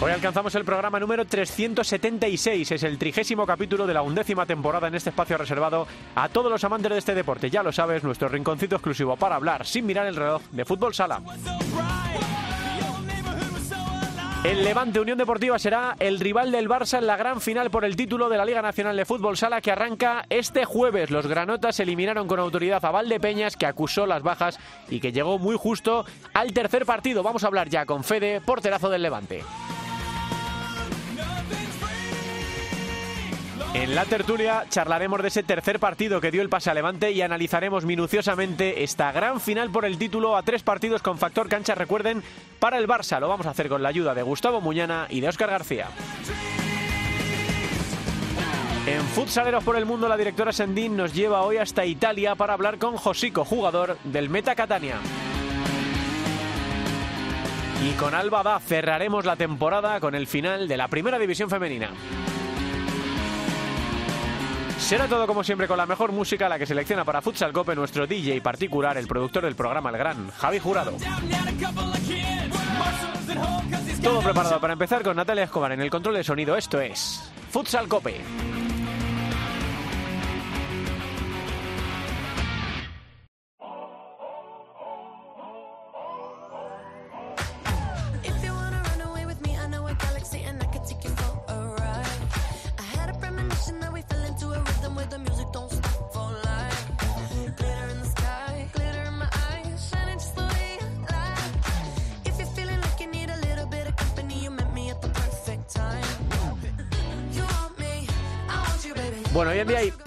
Hoy alcanzamos el programa número 376, es el trigésimo capítulo de la undécima temporada en este espacio reservado a todos los amantes de este deporte. Ya lo sabes, nuestro rinconcito exclusivo para hablar sin mirar el reloj de fútbol sala. El Levante Unión Deportiva será el rival del Barça en la gran final por el título de la Liga Nacional de Fútbol Sala que arranca este jueves. Los granotas eliminaron con autoridad a Valdepeñas que acusó las bajas y que llegó muy justo al tercer partido. Vamos a hablar ya con Fede, porterazo del Levante. En la tertulia charlaremos de ese tercer partido que dio el pase a Levante y analizaremos minuciosamente esta gran final por el título a tres partidos con factor cancha, recuerden, para el Barça. Lo vamos a hacer con la ayuda de Gustavo Muñana y de Óscar García. En Futsaleros por el Mundo, la directora Sendín nos lleva hoy hasta Italia para hablar con Josico, jugador del Meta Catania. Y con Alba cerraremos la temporada con el final de la Primera División Femenina. Será todo como siempre con la mejor música, la que selecciona para Futsal Cope nuestro DJ particular, el productor del programa El Gran, Javi Jurado. Todo preparado para empezar con Natalia Escobar en el control de sonido. Esto es Futsal Cope.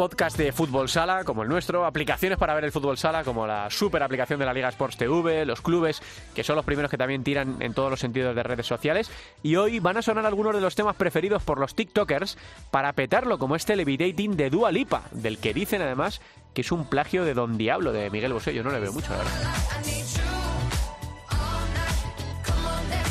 Hoy en día hay podcast de fútbol sala como el nuestro, aplicaciones para ver el fútbol sala como la super aplicación de la Liga Sports TV, los clubes, que son los primeros que también tiran en todos los sentidos de redes sociales. Y hoy van a sonar algunos de los temas preferidos por los TikTokers para petarlo, como este Levitating de Dua Lipa, del que dicen además que es un plagio de Don Diablo de Miguel Bosé. Yo no le veo mucho, la verdad.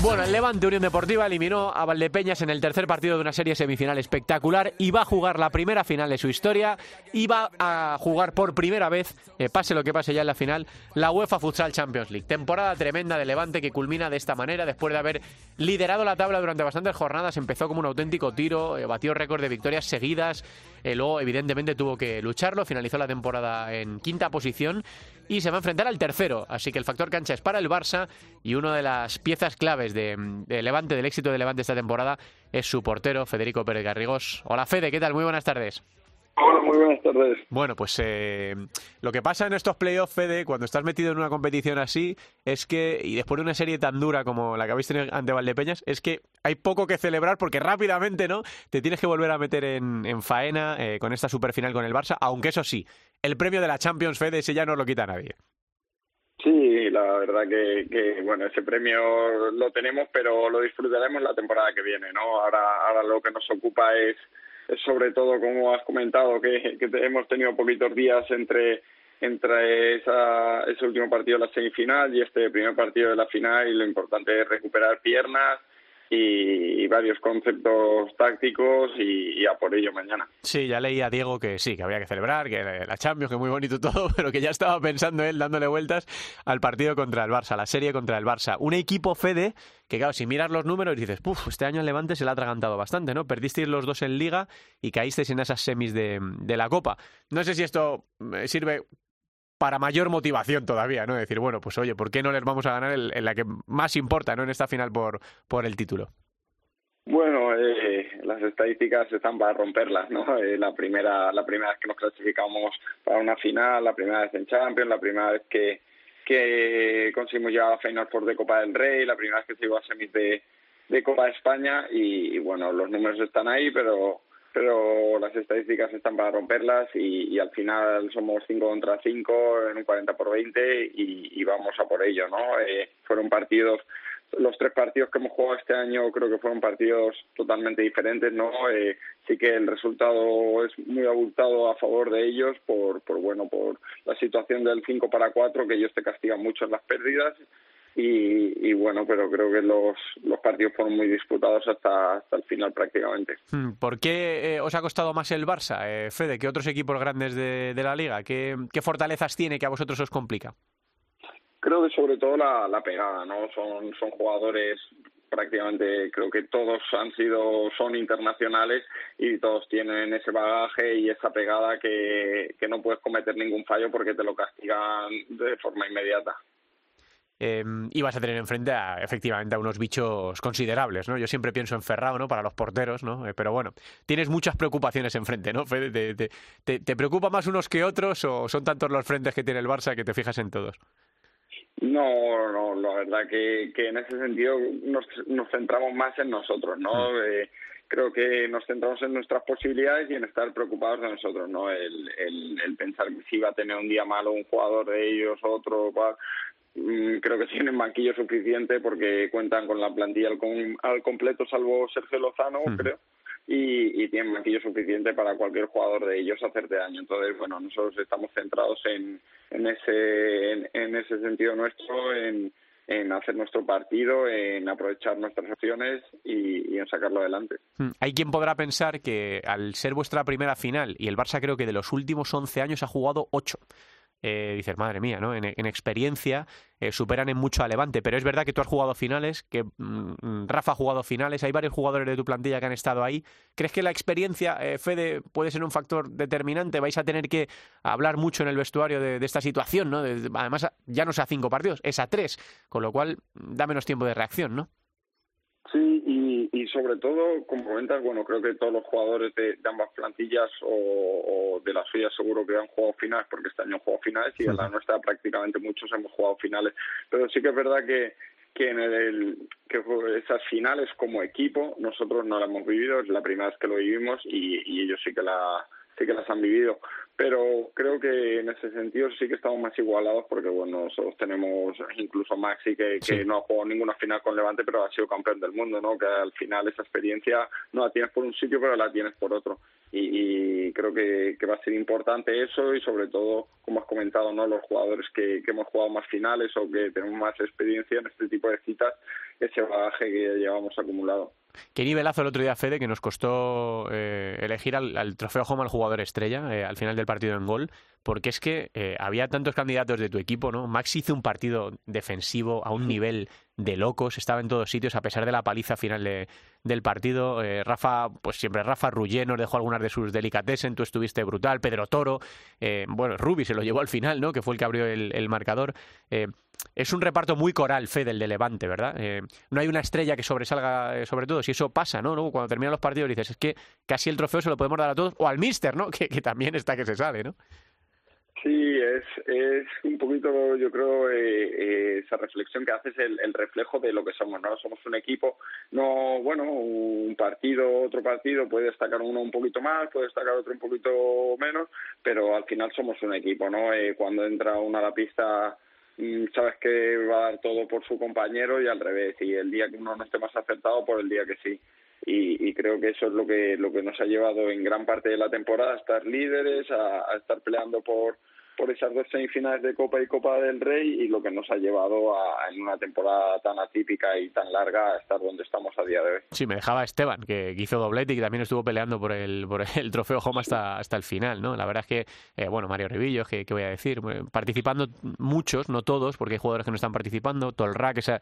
Bueno, el Levante Unión Deportiva eliminó a Valdepeñas en el tercer partido de una serie semifinal espectacular y va a jugar la primera final de su historia y va a jugar por primera vez, eh, pase lo que pase ya en la final, la UEFA Futsal Champions League. Temporada tremenda de Levante que culmina de esta manera después de haber liderado la tabla durante bastantes jornadas. Empezó como un auténtico tiro, eh, batió récord de victorias seguidas, eh, luego evidentemente tuvo que lucharlo, finalizó la temporada en quinta posición y se va a enfrentar al tercero. Así que el factor cancha es para el Barça y una de las piezas claves de, de Levante, del éxito de Levante esta temporada, es su portero, Federico Pérez Garrigós. Hola Fede, ¿qué tal? Muy buenas tardes. Hola, muy buenas tardes. Bueno, pues eh, lo que pasa en estos playoffs, Fede, cuando estás metido en una competición así, es que, y después de una serie tan dura como la que habéis tenido ante Valdepeñas, es que hay poco que celebrar porque rápidamente, ¿no? Te tienes que volver a meter en, en faena eh, con esta superfinal con el Barça, aunque eso sí, el premio de la Champions, Fede, ese ya no lo quita nadie. Sí, la verdad que, bueno, ese premio lo tenemos, pero lo disfrutaremos la temporada que viene, ¿no? Ahora, ahora lo que nos ocupa es, sobre todo, como has comentado, que, hemos tenido poquitos días entre entre esa, ese último partido de la semifinal y este primer partido de la final y lo importante es recuperar piernas y, varios conceptos tácticos y, a por ello mañana. Sí, ya leí a Diego que sí, que había que celebrar, que la Champions, que muy bonito todo, pero que ya estaba pensando él dándole vueltas al partido contra el Barça, la serie contra el Barça. Un equipo Fede que, claro, si miras los números dices, puf, este año el Levante se le ha atragantado bastante, ¿no? Perdisteis los dos en Liga y caísteis en esas semis de, de la Copa. No sé si esto eh, sirve para mayor motivación todavía, ¿no? Decir, bueno, pues oye, ¿por qué no les vamos a ganar en, la que más importa, ¿no? En esta final por, por el título. Bueno, eh, las estadísticas están para romperlas, ¿no? Eh, la primera, la primera vez que nos clasificamos para una final, la primera vez en Champions, la primera vez que que conseguimos llegar a Final Four de Copa del Rey, la primera vez que se llegó a semis de, de Copa de España y, bueno, los números están ahí, pero pero las estadísticas están para romperlas y, y al final somos 5 contra 5 en un 40 por 20 y, vamos a por ello, ¿no? Eh, fueron partidos los tres partidos que hemos jugado este año creo que fueron partidos totalmente diferentes, ¿no? Eh, que el resultado es muy abultado a favor de ellos por, por bueno, por la situación del 5 para 4, que ellos te castigan mucho en las pérdidas y, y, bueno, pero creo que los, los partidos fueron muy disputados hasta, hasta el final prácticamente. Hmm, ¿Por qué eh, os ha costado más el Barça, eh, Fede, que otros equipos grandes de, de la liga? ¿Qué, ¿Qué fortalezas tiene que a vosotros os complica? Creo que sobre todo la, la pegada, ¿no? Son, son jugadores prácticamente creo que todos han sido son internacionales y todos tienen ese bagaje y esa pegada que, que no puedes cometer ningún fallo porque te lo castigan de forma inmediata. Eh, ibas a tener enfrente a, efectivamente a unos bichos considerables, ¿no? Yo siempre pienso en Ferrao, ¿no? Para los porteros, ¿no? Eh, pero bueno, tienes muchas preocupaciones enfrente, ¿no? Fede, te, te, te, ¿Te preocupa más unos que otros o son tantos los frentes que tiene el Barça que te fijas en todos? No, no, la verdad que, que en ese sentido nos, nos centramos más en nosotros, ¿no? Mm. Eh, creo que nos centramos en nuestras posibilidades y en estar preocupados de nosotros, ¿no? El, el, el pensar que si va a tener un día malo un jugador de ellos, otro, cual, creo que tienen banquillo suficiente porque cuentan con la plantilla al, com al completo, salvo Sergio Lozano, Mm. creo. Y, y tienen banquillo suficiente para cualquier jugador de ellos hacerte daño. Entonces, bueno, nosotros estamos centrados en, en ese en, en ese sentido nuestro, en, en hacer nuestro partido, en aprovechar nuestras opciones y, y en sacarlo adelante. Hmm. Hay quien podrá pensar que al ser vuestra primera final, y el Barça creo que de los últimos 11 años ha jugado 8, eh, dices, madre mía, ¿no? En, en experiencia eh, superan en mucho a Levante, pero es verdad que tú has jugado finales, que mm, Rafa ha jugado finales, hay varios jugadores de tu plantilla que han estado ahí. ¿Crees que la experiencia, eh, Fede, puede ser un factor determinante? ¿Vais a tener que hablar mucho en el vestuario de, esta situación, ¿no? De, además, ya no es a cinco partidos, es a tres, con lo cual da menos tiempo de reacción, ¿no? Sí, y, y sobre todo, como comentas, bueno, creo que todos los jugadores de, de ambas plantillas o, o, de las suyas seguro que han jugado finales, porque este año han jugado finales y en la nuestra prácticamente muchos hemos jugado finales. Pero sí que es verdad que, que en el que esas finales como equipo nosotros no las hemos vivido, es la primera vez que lo vivimos y, y ellos sí que la sí que las han vivido pero creo que en ese sentido sí que estamos más igualados porque bueno nosotros tenemos incluso Maxi que, que Sí. no ha jugado ninguna final con Levante pero ha sido campeón del mundo no que al final esa experiencia no la tienes por un sitio pero la tienes por otro y, y creo que, que va a ser importante eso y sobre todo como has comentado no los jugadores que, que hemos jugado más finales o que tenemos más experiencia en este tipo de citas ese bagaje que llevamos acumulado. Qué nivelazo el otro día, Fede, que nos costó eh, elegir al, al trofeo Home al jugador estrella eh, al final del partido en gol, porque es que eh, había tantos candidatos de tu equipo, ¿no? Max hizo un partido defensivo a un nivel de locos, estaba en todos sitios a pesar de la paliza final de, del partido. Eh, Rafa, pues siempre Rafa Rullé nos dejó algunas de sus delicatessen, tú estuviste brutal, Pedro Toro, eh, bueno, Rubi se lo llevó al final, ¿no? Que fue el que abrió el, marcador. Eh, es un reparto muy coral, Fede, el de Levante, ¿verdad? No hay una estrella que sobresalga sobre todo, si eso pasa, ¿no? Luego cuando terminan los partidos dices, es que casi el trofeo se lo podemos dar a todos, o al Mister, ¿no? Que, que también está que se sabe, ¿no? Sí, es, es un poquito, yo creo, eh, eh, esa reflexión que haces el, el reflejo de lo que somos, ¿no? Somos un equipo, no, bueno, un partido, otro partido, puede destacar uno un poquito más, puede destacar otro un poquito menos, pero al final somos un equipo, ¿no? Eh, cuando entra uno a la pista mm, sabes que va a dar todo por su compañero y al revés, y el día que uno no esté más acertado, por el día que sí. Y, y creo que eso es lo que lo que nos ha llevado en gran parte de la temporada a estar líderes, a, a estar peleando por por esas dos semifinales de Copa y Copa del Rey y lo que nos ha llevado a, en una temporada tan atípica y tan larga a estar donde estamos a día de hoy. Sí, me dejaba Esteban, que hizo doblete y que también estuvo peleando por el, por el trofeo Home hasta, hasta el final, ¿no? La verdad es que, eh, bueno, Mario Rivillo, que, que voy a decir, participando muchos, no todos, porque hay jugadores que no están participando, Tolra, que se ha,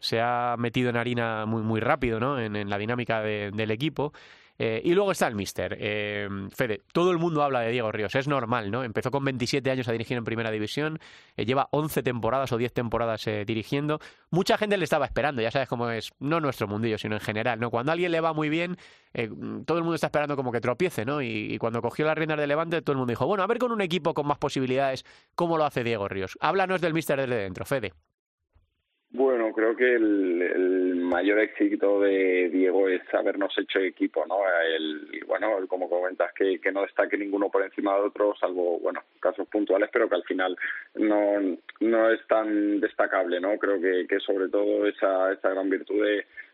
se ha metido en harina muy, muy rápido, ¿no? En, en la dinámica de- del equipo. Eh, y luego está el Mister. Eh, Fede, todo el mundo habla de Diego Ríos, es normal, ¿no? Empezó con 27 años a dirigir en Primera División, eh, lleva 11 temporadas o 10 temporadas eh, dirigiendo. Mucha gente le estaba esperando, ya sabes cómo es, no nuestro mundillo, sino en general, ¿no? Cuando a alguien le va muy bien, eh, todo el mundo está esperando como que tropiece, ¿no? Y, cuando cogió las riendas de Levante, todo el mundo dijo, bueno, a ver con un equipo con más posibilidades, ¿cómo lo hace Diego Ríos? Háblanos del Mister desde dentro, Fede. Bueno, creo que el mayor éxito de Diego es habernos hecho equipo, ¿no? El, bueno, como comentas, que, que no destaque ninguno por encima de otro, salvo, bueno, casos puntuales, pero que al final no, no es tan destacable, ¿no? Creo que, que sobre todo esa, esa gran virtud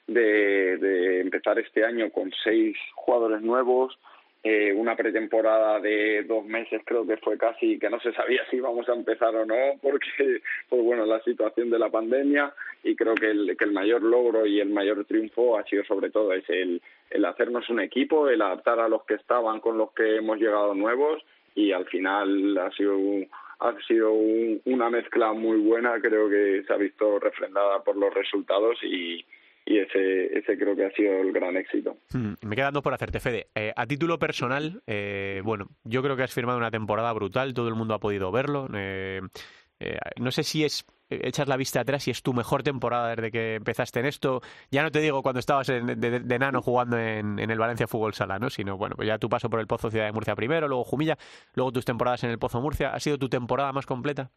de, de empezar este año con seis jugadores nuevos, eh, una pretemporada de dos meses creo que fue casi que no se sabía si íbamos a empezar o no porque pues bueno la situación de la pandemia y creo que el, que el mayor logro y el mayor triunfo ha sido sobre todo es el, el hacernos un equipo el adaptar a los que estaban con los que hemos llegado nuevos y al final ha sido ha sido un, una mezcla muy buena creo que se ha visto refrendada por los resultados y y ese, ese creo que ha sido el gran éxito. Hmm, me quedan dos por hacerte, Fede. Eh, a título personal, eh, bueno, yo creo que has firmado una temporada brutal, todo el mundo ha podido verlo. Eh, eh, no sé si es echas la vista atrás y es tu mejor temporada desde que empezaste en esto. Ya no te digo cuando estabas en, de, de, nano jugando en, en, el Valencia Fútbol Sala, ¿no? Sino, bueno, pues ya tu paso por el Pozo Ciudad de Murcia primero, luego Jumilla, luego tus temporadas en el Pozo Murcia. ¿Ha sido tu temporada más completa?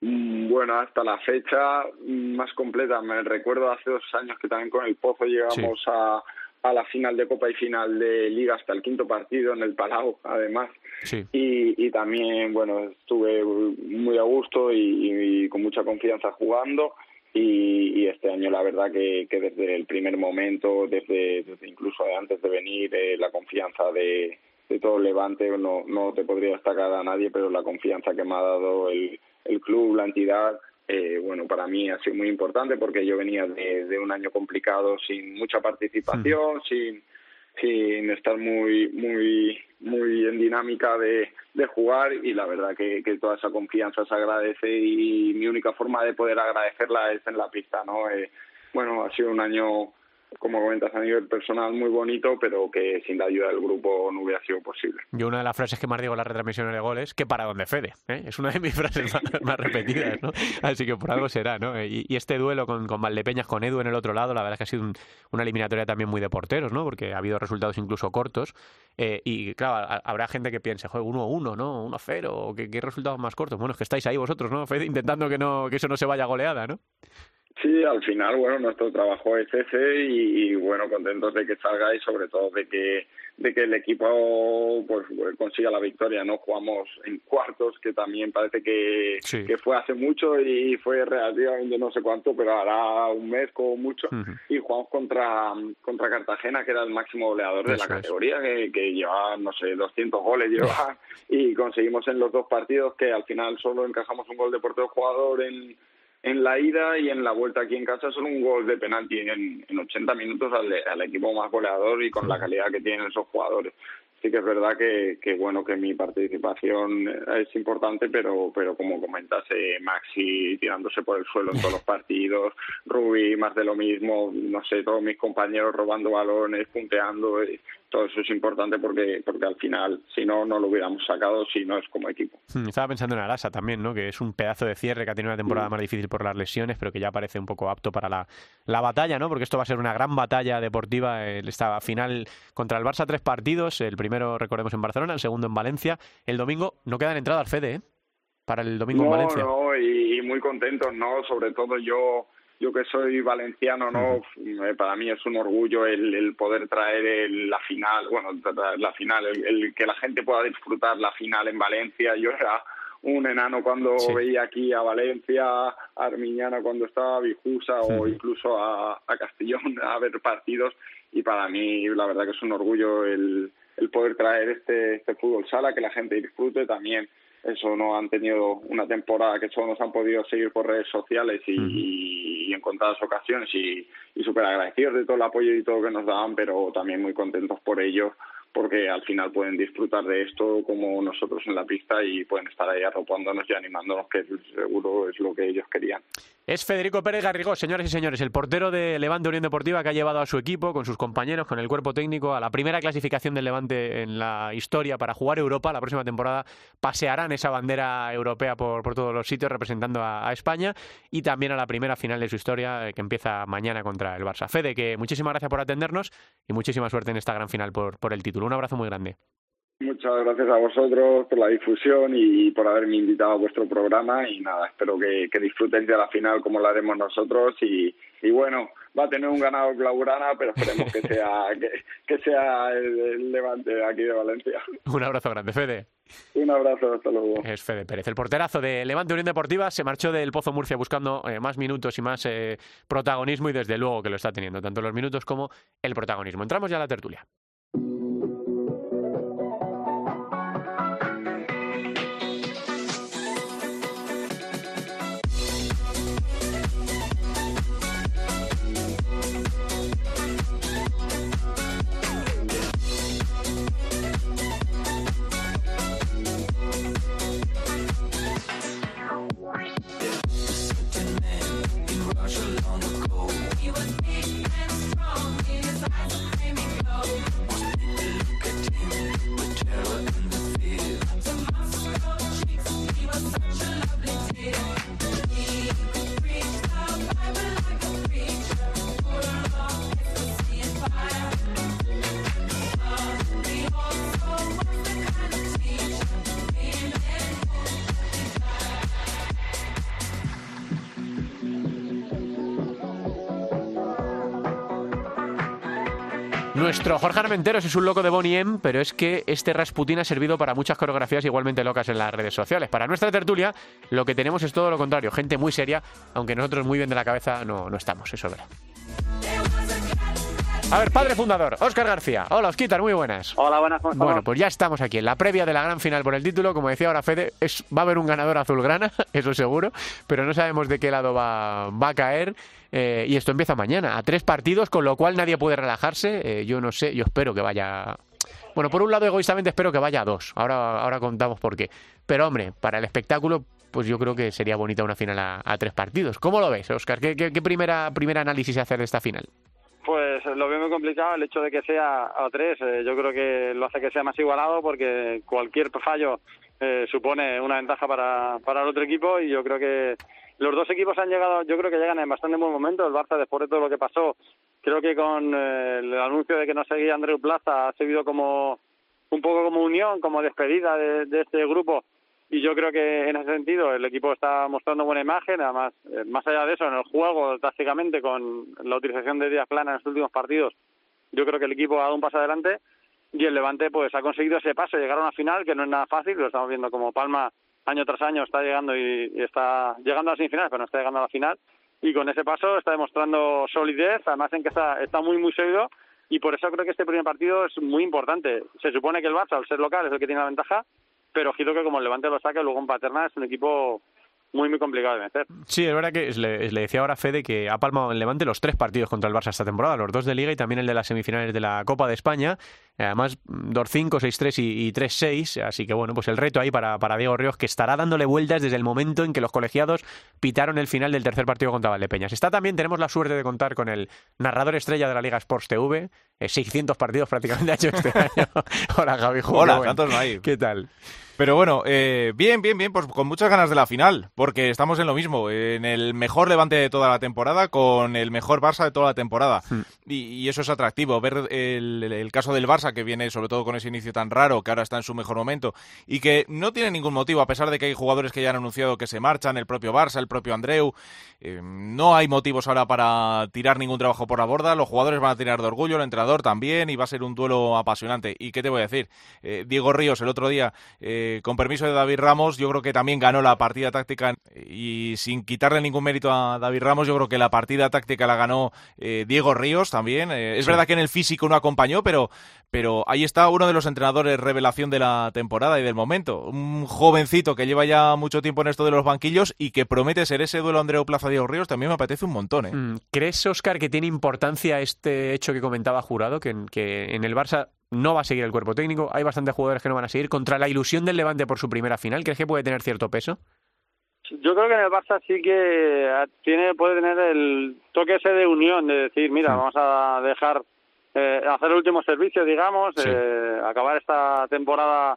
Mm, bueno, hasta la fecha más completa. Me recuerdo hace dos años que también con el Pozo llegamos sí. a, a la final de Copa y final de Liga hasta el quinto partido en el Palau, además. Sí. Y, y también, bueno, estuve muy a gusto y, y con mucha confianza jugando. Y, y, este año la verdad que, que desde el primer momento, desde, desde incluso antes de venir, eh, la confianza de, de todo Levante, no, no te podría destacar a nadie, pero la confianza que me ha dado el, el club, la entidad, eh, bueno, para mí ha sido muy importante porque yo venía de, de un año complicado sin mucha participación, sí. sin sin estar muy muy muy en dinámica de, de jugar y la verdad que, que toda esa confianza se agradece y mi única forma de poder agradecerla es en la pista, ¿no? Eh, bueno, ha sido un año como comentas a nivel personal muy bonito, pero que sin la ayuda del grupo no hubiera sido posible. Yo una de las frases que más digo en las retransmisiones de goles, que para donde Fede, ¿eh? es una de mis frases más, repetidas, ¿no? Así que por algo será, ¿no? Y, este duelo con, con Valdepeñas, con Edu en el otro lado, la verdad es que ha sido un, una eliminatoria también muy de porteros, ¿no? Porque ha habido resultados incluso cortos eh, y claro, habrá gente que piense, joder, 1-1, ¿no? 1-0, ¿qué, ¿qué resultados más cortos? Bueno, es que estáis ahí vosotros, ¿no? Fede, intentando que, no, que eso no se vaya goleada, ¿no? Sí, al final, bueno, nuestro trabajo es ese y, y, bueno, contentos de que salga y sobre todo de que de que el equipo pues consiga la victoria, ¿no? Jugamos en cuartos, que también parece que, sí. que fue hace mucho y fue relativamente no sé cuánto, pero hará un mes como mucho, uh -huh. y jugamos contra, contra Cartagena, que era el máximo goleador de la categoría, que, que llevaba, no sé, 200 goles llevaba, y conseguimos en los dos partidos que al final solo encajamos un gol de portero jugador en en la ida y en la vuelta aquí en casa solo un gol de penalti en, en 80 minutos al, al, equipo más goleador y con la calidad que tienen esos jugadores. Sí que es verdad que, que bueno que mi participación es importante, pero pero como comentas, eh, Maxi tirándose por el suelo en todos los partidos, Rubi más de lo mismo, no sé, todos mis compañeros robando balones, punteando, eh, todo eso es importante porque porque al final si no no lo hubiéramos sacado si no es como equipo. Hmm, estaba pensando en Arasa también, ¿no? Que es un pedazo de cierre que ha tenido una temporada mm. más difícil por las lesiones, pero que ya parece un poco apto para la, la batalla, ¿no? Porque esto va a ser una gran batalla deportiva. Esta final contra el Barça tres partidos, el primero recordemos en Barcelona, el segundo en Valencia. El domingo no quedan entradas, Fede, ¿eh? Para el domingo no, en Valencia. No, y, y muy contentos, ¿no? Sobre todo yo yo que soy valenciano, no, eh, para mí es un orgullo el, el poder traer el, la final, bueno, la final, el, el, que la gente pueda disfrutar la final en Valencia. Yo era un enano cuando sí. veía aquí a Valencia, a Armiñana cuando estaba a Vijusa sí. o incluso a, a, Castellón a ver partidos y para mí la verdad que es un orgullo el, el poder traer este, este fútbol sala, que la gente disfrute también eso no han tenido una temporada que solo nos han podido seguir por redes sociales y, uh -huh. En contadas ocasiones y, y súper agradecidos de todo el apoyo y todo que nos daban, pero también muy contentos por ello porque al final pueden disfrutar de esto como nosotros en la pista y pueden estar ahí arropándonos y animándonos, que seguro es lo que ellos querían. Es Federico Pérez Garrigó, señores y señores, el portero de Levante Unión Deportiva que ha llevado a su equipo, con sus compañeros, con el cuerpo técnico, a la primera clasificación del Levante en la historia para jugar Europa. La próxima temporada pasearán esa bandera europea por, todos los sitios representando a, a, España y también a la primera final de su historia eh, que empieza mañana contra el Barça. Fede, que muchísimas gracias por atendernos y muchísima suerte en esta gran final por, por el título. Un abrazo muy grande. Muchas gracias a vosotros por la difusión y por haberme invitado a vuestro programa y nada, espero que, que disfruten de la final como la haremos nosotros y, y bueno, va a tener un ganado Blaugrana, pero esperemos que sea que, que sea el, el Levante aquí de Valencia. Un abrazo grande, Fede. Un abrazo, hasta luego. Es Fede Pérez. El porterazo de Levante Unión Deportiva se marchó del Pozo Murcia buscando eh, más minutos y más eh, protagonismo y desde luego que lo está teniendo, tanto los minutos como el protagonismo. Entramos ya a la tertulia. Nuestro Jorge Armenteros es un loco de Bonnie M, pero es que este Rasputin ha servido para muchas coreografías igualmente locas en las redes sociales. Para nuestra tertulia, lo que tenemos es todo lo contrario, gente muy seria, aunque nosotros muy bien de la cabeza no, no estamos, eso es verdad. A ver, padre fundador, Óscar García. Hola, Osquitar, muy buenas. Hola, buenas. ¿cómo? Bueno, pues ya estamos aquí en la previa de la gran final por el título. Como decía ahora Fede, es, va a haber un ganador azulgrana, eso seguro, pero no sabemos de qué lado va, va a caer. Eh, y esto empieza mañana, a tres partidos, con lo cual nadie puede relajarse. Eh, yo no sé, yo espero que vaya. Bueno, por un lado, egoístamente espero que vaya a dos. Ahora, ahora contamos por qué. Pero, hombre, para el espectáculo, pues yo creo que sería bonita una final a, tres partidos. ¿Cómo lo ves, Oscar? ¿Qué, qué, qué primera, primer análisis hacer de esta final? Pues lo veo muy complicado el hecho de que sea a tres. eh, yo creo que lo hace que sea más igualado porque cualquier fallo eh, supone una ventaja para, para el otro equipo y yo creo que los dos equipos han llegado, yo creo que llegan en bastante buen momento. El Barça, después de todo lo que pasó, creo que con eh, el anuncio de que no seguía Andreu Plaza ha servido como un poco como unión, como despedida de, de este grupo. Y yo creo que en ese sentido el equipo está mostrando buena imagen, además, eh, más allá de eso, en el juego, tácticamente, con la utilización de Díaz Plana en los últimos partidos, yo creo que el equipo ha dado un paso adelante y el Levante pues ha conseguido ese paso, llegar a una final que no es nada fácil, lo estamos viendo como Palma año tras año está llegando y, y está llegando a las semifinales, pero no está llegando a la final. Y con ese paso está demostrando solidez, además en que está, está muy muy sólido. Y por eso creo que este primer partido es muy importante. Se supone que el Barça, al ser local, es el que tiene la ventaja, pero ojito que como el Levante lo saque, luego en Paterna es un equipo muy, muy complicado de vencer. Sí, es verdad que le, le decía ahora a Fede que ha palmado en Levante los tres partidos contra el Barça esta temporada, los dos de Liga y también el de las semifinales de la Copa de España. Además, 2-5, 6-3 y, y 3-6. Así que bueno, pues el reto ahí para, para Diego Ríos, que estará dándole vueltas desde el momento en que los colegiados pitaron el final del tercer partido contra Valdepeñas. Está también, tenemos la suerte de contar con el narrador estrella de la Liga Sports TV. Eh, 600 partidos prácticamente ha hecho este año. Hola, Javi. Hola, tantos no hay. ¿Qué tal? Pero bueno, eh, bien, bien, bien, pues con muchas ganas de la final, porque estamos en lo mismo, en el mejor levante de toda la temporada, con el mejor Barça de toda la temporada. Hmm. Y, y eso es atractivo, ver el caso del Barça, que viene sobre todo con ese inicio tan raro, que ahora está en su mejor momento, y que no tiene ningún motivo, a pesar de que hay jugadores que ya han anunciado que se marchan, el propio Barça, el propio Andreu, eh, no hay motivos ahora para tirar ningún trabajo por la borda, los jugadores van a tirar de orgullo, el entrenador también, y va a ser un duelo apasionante. ¿Y qué te voy a decir? Eh, Diego Ríos el otro día, eh, con permiso de David Ramos, yo creo que también ganó la partida táctica y sin quitarle ningún mérito a David Ramos, yo creo que la partida táctica la ganó eh, Diego Ríos también. Eh, es Sí. verdad que en el físico no acompañó, pero, pero ahí está uno de los entrenadores revelación de la temporada y del momento. Un jovencito que lleva ya mucho tiempo en esto de los banquillos y que promete ser ese duelo Andreu Plaza-Diego Ríos, también me apetece un montón. ¿eh? Mm, ¿Crees, Oscar, que tiene importancia este hecho que comentaba Jurado, que en, que en el Barça no va a seguir el cuerpo técnico? Hay bastantes jugadores que no van a seguir. Contra la ilusión del Levante por su primera final, ¿crees que puede tener cierto peso? Yo creo que en el Barça sí que tiene puede tener el toque ese de unión, de decir, mira, vamos a dejar eh, hacer el último servicio, digamos, Sí. eh, acabar esta temporada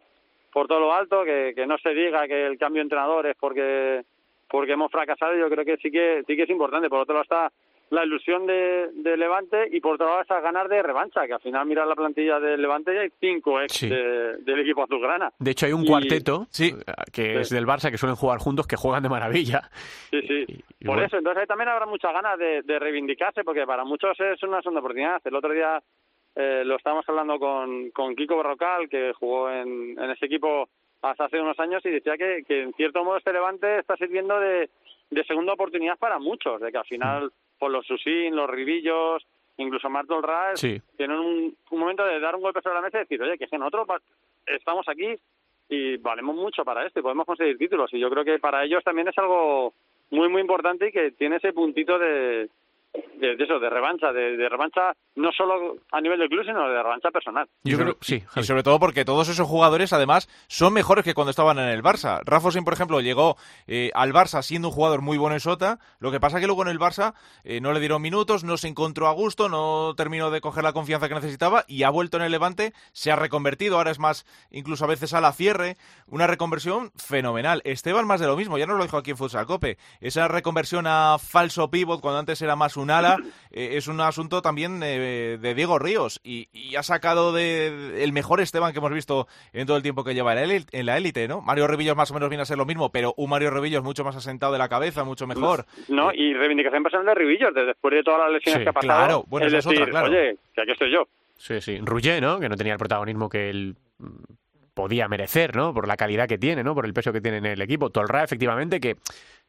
por todo lo alto, que, que no se diga que el cambio de entrenador es porque porque hemos fracasado, yo creo que sí que sí que es importante. Por otro lado está la ilusión de, de Levante y por otro lado esas ganas de revancha, que al final mira la plantilla de Levante y hay cinco ex Sí. de- del equipo azulgrana. De hecho, hay un Y- cuarteto Sí. que Sí. es del Barça que suelen jugar juntos, que juegan de maravilla. Sí, sí. Y- y Por bueno. eso, entonces ahí también habrá muchas ganas de, de reivindicarse, porque para muchos es una segunda oportunidad. El otro día eh, lo estábamos hablando con, con Kiko Berrocal, que jugó en, en ese equipo hasta hace unos años, y decía que, que en cierto modo este Levante está sirviendo de, de segunda oportunidad para muchos, de que al final, por los Susín, los Ribillos, incluso Martel Raz, Sí. tienen un, un momento de dar un golpe sobre la mesa y decir, oye, que es que nosotros estamos aquí y valemos mucho para esto y podemos conseguir títulos. Y yo creo que para ellos también es algo muy, muy importante y que tiene ese puntito de, de, de eso, de revancha, de, de revancha no solo a nivel del club, sino de revancha personal. Yo Y creo, sobre- sí, Y sobre todo porque todos esos jugadores, además, son mejores que cuando estaban en el Barça. Rafa Sin, por ejemplo, llegó eh, al Barça siendo un jugador muy bueno en Sota. Lo que pasa que luego en el Barça eh, no le dieron minutos, no se encontró a gusto, no terminó de coger la confianza que necesitaba y ha vuelto en el Levante, se ha reconvertido, ahora es más, incluso a veces a la cierre. Una reconversión fenomenal. Esteban más de lo mismo, ya nos lo dijo aquí en Futsal Cope. Esa reconversión a falso pivot, cuando antes era más un ala, eh, es un asunto también eh, de Diego Ríos y, y ha sacado de, el mejor Esteban que hemos visto en todo el tiempo que lleva en la élite- ¿no? Mario Revillos más o menos viene a ser lo mismo, pero un Mario Revillos mucho más asentado de la cabeza, mucho mejor. ¿no? Y reivindicación personal de Ribillos, de después de todas las lesiones Sí, que ha pasado. claro. Bueno, es esa es decir, otra, claro. oye, que aquí estoy yo. Sí, sí. Rouget, ¿no? Que no tenía el protagonismo que él mm, podía merecer, ¿no? Por la calidad que tiene, ¿no? Por el peso que tiene en el equipo. Tolra, efectivamente, que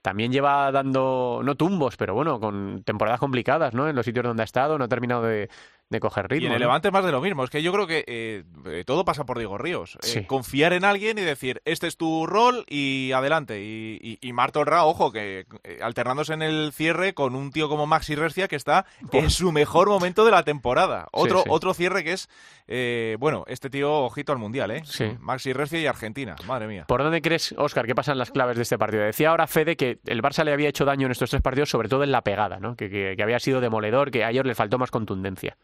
también lleva dando, no tumbos, pero bueno, con temporadas complicadas, ¿no? En los sitios donde ha estado, no ha terminado de, de coger ritmo. Y en el ¿no? Levante más de lo mismo. Es que yo creo que eh, eh, todo pasa por Diego Ríos. Eh. Confiar en alguien y decir, este es tu rol y adelante. Y, y, y Marto Ra, ojo, que eh, alternándose en el cierre con un tío como Maxi Recia que está en su mejor momento de la temporada. Otro, sí. otro cierre que es, bueno, este tío, ojito al Mundial, ¿eh? Sí. Maxi Recia y Argentina, madre mía. ¿Por dónde crees, Óscar, qué pasan las claves de este partido? Decía ahora Fede que el Barça le había hecho daño en estos tres partidos, sobre todo en la pegada, ¿no? Que, que- que había sido demoledor, que a ellos les faltó más contundencia.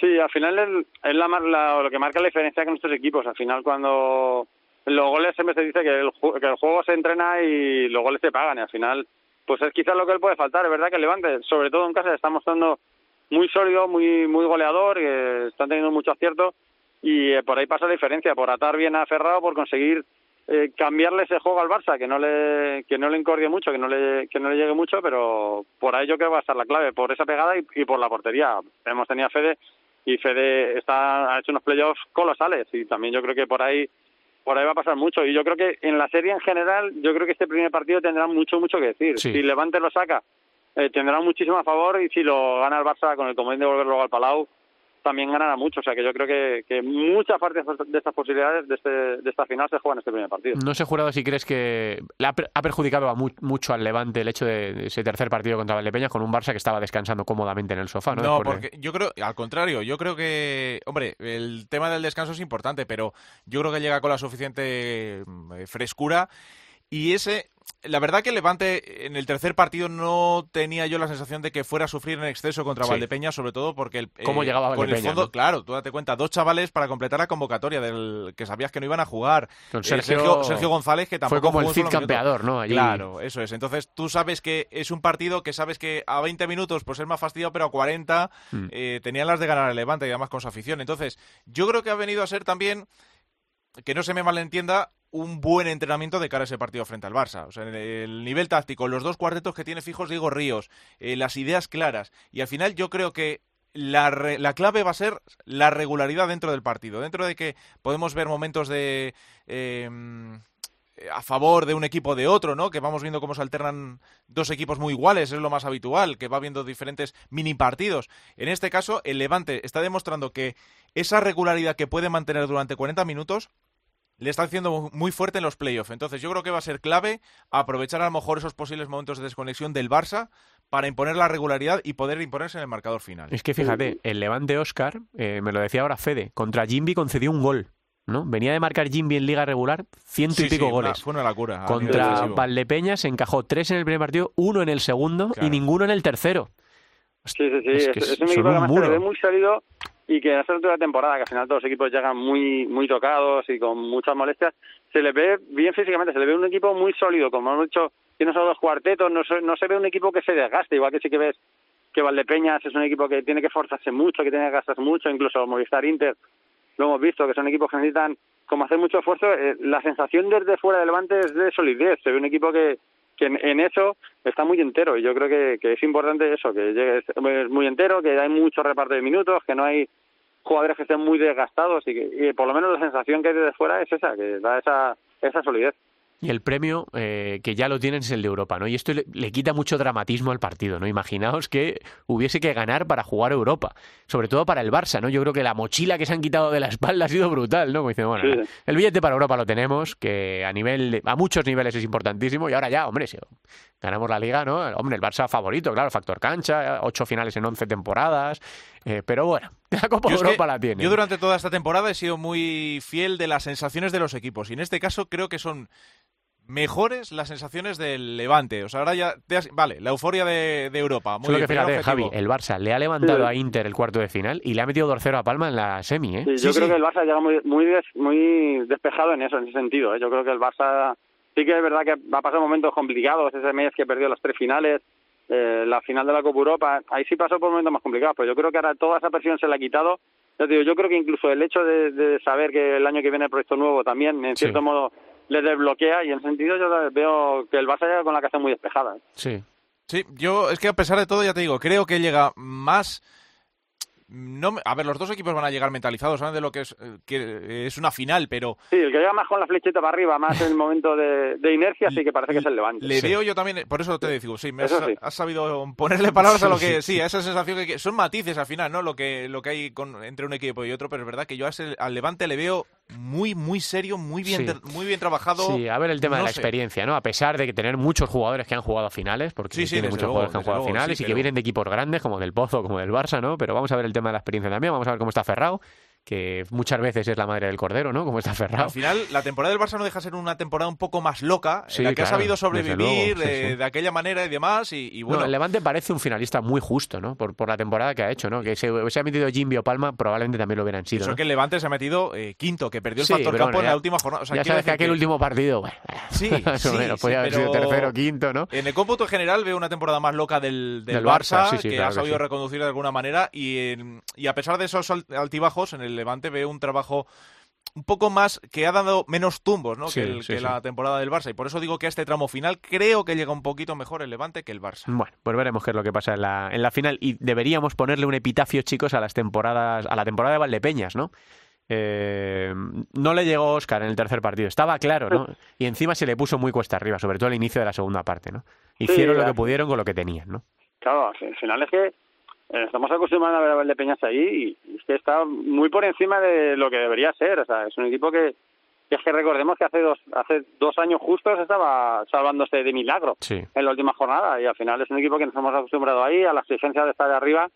Sí, al final es, es la, la- lo que marca la diferencia con estos equipos. Al final, cuando los goles siempre se dice que el, que el juego se entrena y los goles se pagan. Y al final, pues es quizás lo que le puede faltar. Es verdad que el Levante, sobre todo en casa, está mostrando muy sólido, muy muy goleador, que están teniendo mucho acierto. Y eh, por ahí pasa la diferencia, por atar bien a Ferrao, por conseguir eh, cambiarle ese juego al Barça, que no le que no le encordie mucho, que no le que no le llegue mucho, pero por ahí yo creo que va a estar la clave, por esa pegada y, y por la portería. Hemos tenido a Fede y Fede está, ha hecho unos playoffs colosales y también yo creo que por ahí por ahí va a pasar mucho y yo creo que en la serie en general yo creo que este primer partido tendrá mucho mucho que decir Sí. si Levante lo saca eh, tendrá muchísimo a favor y si lo gana el Barça con el comodín de volver luego al Palau también ganará mucho o sea que yo creo que, que muchas partes de estas posibilidades de, este, de esta final se juegan en este primer partido No sé, jurado, si crees que le ha, per- ha perjudicado a mu- mucho al Levante el hecho de ese tercer partido contra Valdepeñas con un Barça que estaba descansando cómodamente en el sofá, ¿no? No, de- porque yo creo, al contrario, yo creo que, hombre, el tema del descanso es importante, pero yo creo que llega con la suficiente mm, frescura y ese, la verdad que el Levante en el tercer partido no tenía yo la sensación de que fuera a sufrir en exceso contra Sí. Valdepeñas, sobre todo porque el, ¿Cómo llegaba con el fondo, no? claro, tú date cuenta, dos chavales para completar la convocatoria del que sabías que no iban a jugar. Con Eh, Sergio- Sergio, González que tampoco fue como el jugó Cid campeador, ¿no? Allí- Claro, eso es. Entonces tú sabes que es un partido que sabes que a 20 minutos pues es más fastidio, pero a 40 Mm. eh, tenían las de ganar el Levante y además con su afición. Entonces yo creo que ha venido a ser también, que no se me malentienda, un buen entrenamiento de cara a ese partido frente al Barça. O sea, el nivel táctico, los dos cuartetos que tiene fijos Diego Ríos, eh, las ideas claras. Y al final yo creo que la, clave va a ser la regularidad dentro del partido. Dentro de que podemos ver momentos de... eh, a favor de un equipo de otro, ¿no? Que vamos viendo cómo se alternan dos equipos muy iguales, es lo más habitual, que va viendo diferentes mini partidos. En este caso, el Levante está demostrando que esa regularidad que puede mantener durante 40 minutos le está haciendo muy fuerte en los playoffs. Entonces, yo creo que va a ser clave aprovechar a lo mejor esos posibles momentos de desconexión del Barça para imponer la regularidad y poder imponerse en el marcador final. Es que fíjate, el Levante Oscar, eh, me lo decía ahora Fede, contra Jimby concedió un gol, ¿no? Venía de marcar Jimby en liga regular ciento Sí, y pico sí, una- goles. fue una locura. Contra defensivo. Valdepeñas encajó tres en el primer partido, uno en el segundo Claro. y ninguno en el tercero. Sí, sí, sí. Es Es, que es son un equipo que además muro. se le ve muy sólido y que en esta altura de temporada, que al final todos los equipos llegan muy muy tocados y con muchas molestias, se le ve bien físicamente, se le ve un equipo muy sólido. Como hemos dicho, tiene solo dos cuartetos, no se, no se ve un equipo que se desgaste, igual que sí que ves que Valdepeñas es un equipo que tiene que esforzarse mucho, que tiene que gastarse mucho, incluso Movistar Inter lo hemos visto, que son equipos que necesitan como hacer mucho esfuerzo. Eh, la sensación desde fuera del Levante es de solidez, se ve un equipo que, que en, en eso está muy entero y yo creo que, que es importante eso, que llegue es muy entero, que hay mucho reparto de minutos, que no hay jugadores que estén muy desgastados y que y por lo menos la sensación que hay desde fuera es esa, que da esa, esa solidez. Y el premio eh, que ya lo tienen es el de Europa, ¿no? Y esto le, le, quita mucho dramatismo al partido, ¿no? Imaginaos que hubiese que ganar para jugar Europa, sobre todo para el Barça, ¿no? Yo creo que la mochila que se han quitado de la espalda ha sido brutal, ¿no? Como dicen, bueno, sí. el billete para Europa lo tenemos, que a nivel, a muchos niveles es importantísimo, y ahora ya, hombre, si ganamos la Liga, ¿no? Hombre, el Barça favorito, claro, factor cancha, ocho finales en once temporadas, eh, pero bueno, la Copa yo Europa es que la tiene. Yo durante toda esta temporada he sido muy fiel de las sensaciones de los equipos, y en este caso creo que son mejores las sensaciones del Levante. O sea, ahora ya. Has, vale, la euforia de, de Europa. Muy Solo que fíjate, Javi, el Barça le ha levantado sí. a Inter el cuarto de final y le ha metido 2-0 a Palma en la semi, ¿eh? Sí, yo sí, creo sí. que el Barça llega muy, muy, des, muy despejado en eso, en ese sentido. ¿eh? Yo creo que el Barça. Sí que es verdad que va a pasar momentos complicados. Ese mes que perdió las tres finales. Eh, la final de la Copa Europa, ahí sí pasó por momentos más complicados, pero yo creo que ahora toda esa presión se la ha quitado. Yo, digo, yo creo que incluso el hecho de, de saber que el año que viene el proyecto nuevo también, en cierto modo, le desbloquea y en sentido yo veo que el Barça llega con la casa muy despejada. Sí. Sí, yo es que a pesar de todo, ya te digo, creo que llega más no, a ver, los dos equipos van a llegar mentalizados, saben de lo que es, que es una final, pero... Sí, el que llega más con la flechita para arriba, más en el momento de, de inercia, sí que parece que es el Levante. Le sí. veo yo también, por eso te digo, sí, me has, sí. has, sabido ponerle palabras a lo que... Sí, a esa sensación que... Son matices al final, ¿no? Lo que, lo que hay con, entre un equipo y otro, pero es verdad que yo al Levante le veo muy, muy serio, muy bien, muy bien trabajado. Sí, a ver el tema no de la sé. experiencia, ¿no? A pesar de que tener muchos jugadores que han jugado a finales, porque Sí, sí, tiene muchos luego, jugadores que han jugado a finales y que vienen de equipos grandes, como del Pozo, como del Barça, ¿no? Pero vamos a ver el tema de la experiencia también, vamos a ver cómo está Ferrao, que muchas veces es la madre del cordero, ¿no? Cómo está Ferrao. Al final, la temporada del Barça no deja de ser una temporada un poco más loca, Sí, en la que claro, ha sabido sobrevivir luego, sí, eh, sí. de aquella manera y demás, y, y bueno... No, el Levante parece un finalista muy justo, ¿no? Por, por la temporada que ha hecho, ¿no? Que se, se ha metido Jimmy o Palma, probablemente también lo hubieran sido. Eso ¿no? que el Levante se ha metido eh, quinto, que perdió el factor campo bueno, en la última jornada. O sea, ya sabes que aquel último partido, bueno, Sí, más o sí, menos, podía haber sido tercero, quinto, ¿no? En el cómputo general veo una temporada más loca del, del, Del Barça, que claro ha sabido reconducir de alguna manera y, en- y a pesar de esos alt- altibajos, en el Levante veo un trabajo un poco más que ha dado menos tumbos ¿no? Sí, que, el- sí, que sí. la temporada del Barça y por eso digo que a este tramo final creo que llega un poquito mejor el Levante que el Barça. Bueno, pues veremos qué es lo que pasa en la, en la final y deberíamos ponerle un epitafio, chicos, a las temporadas, a la temporada de Valdepeñas, ¿no? Eh, no le llegó Oscar en el tercer partido, estaba claro, ¿no? Y encima se le puso muy cuesta arriba, sobre todo al inicio de la segunda parte, ¿no? Hicieron lo que pudieron con lo que tenían, ¿no? Claro, al final es que estamos acostumbrados a ver a Valdepeñas ahí y es que está muy por encima de lo que debería ser. O sea, es un equipo que, es que recordemos que hace dos, hace dos años justos estaba salvándose de milagro Sí. en la última jornada y al final es un equipo que nos hemos acostumbrado ahí a la exigencia de estar de arriba,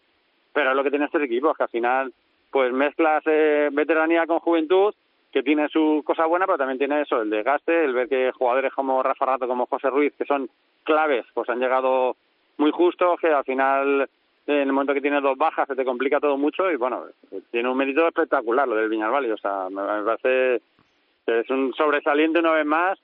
pero es lo que tiene este equipo, que al final pues mezclas eh, veteranía con juventud que tiene su cosa buena, pero también tiene eso, el desgaste, el ver que jugadores como Rafa Rato, como José Ruiz, que son claves, pues han llegado muy justos, que al final en el momento que tienes dos bajas se te complica todo mucho y bueno, tiene un mérito espectacular lo del Viñalbali, o sea, me me parece que es un sobresaliente una vez más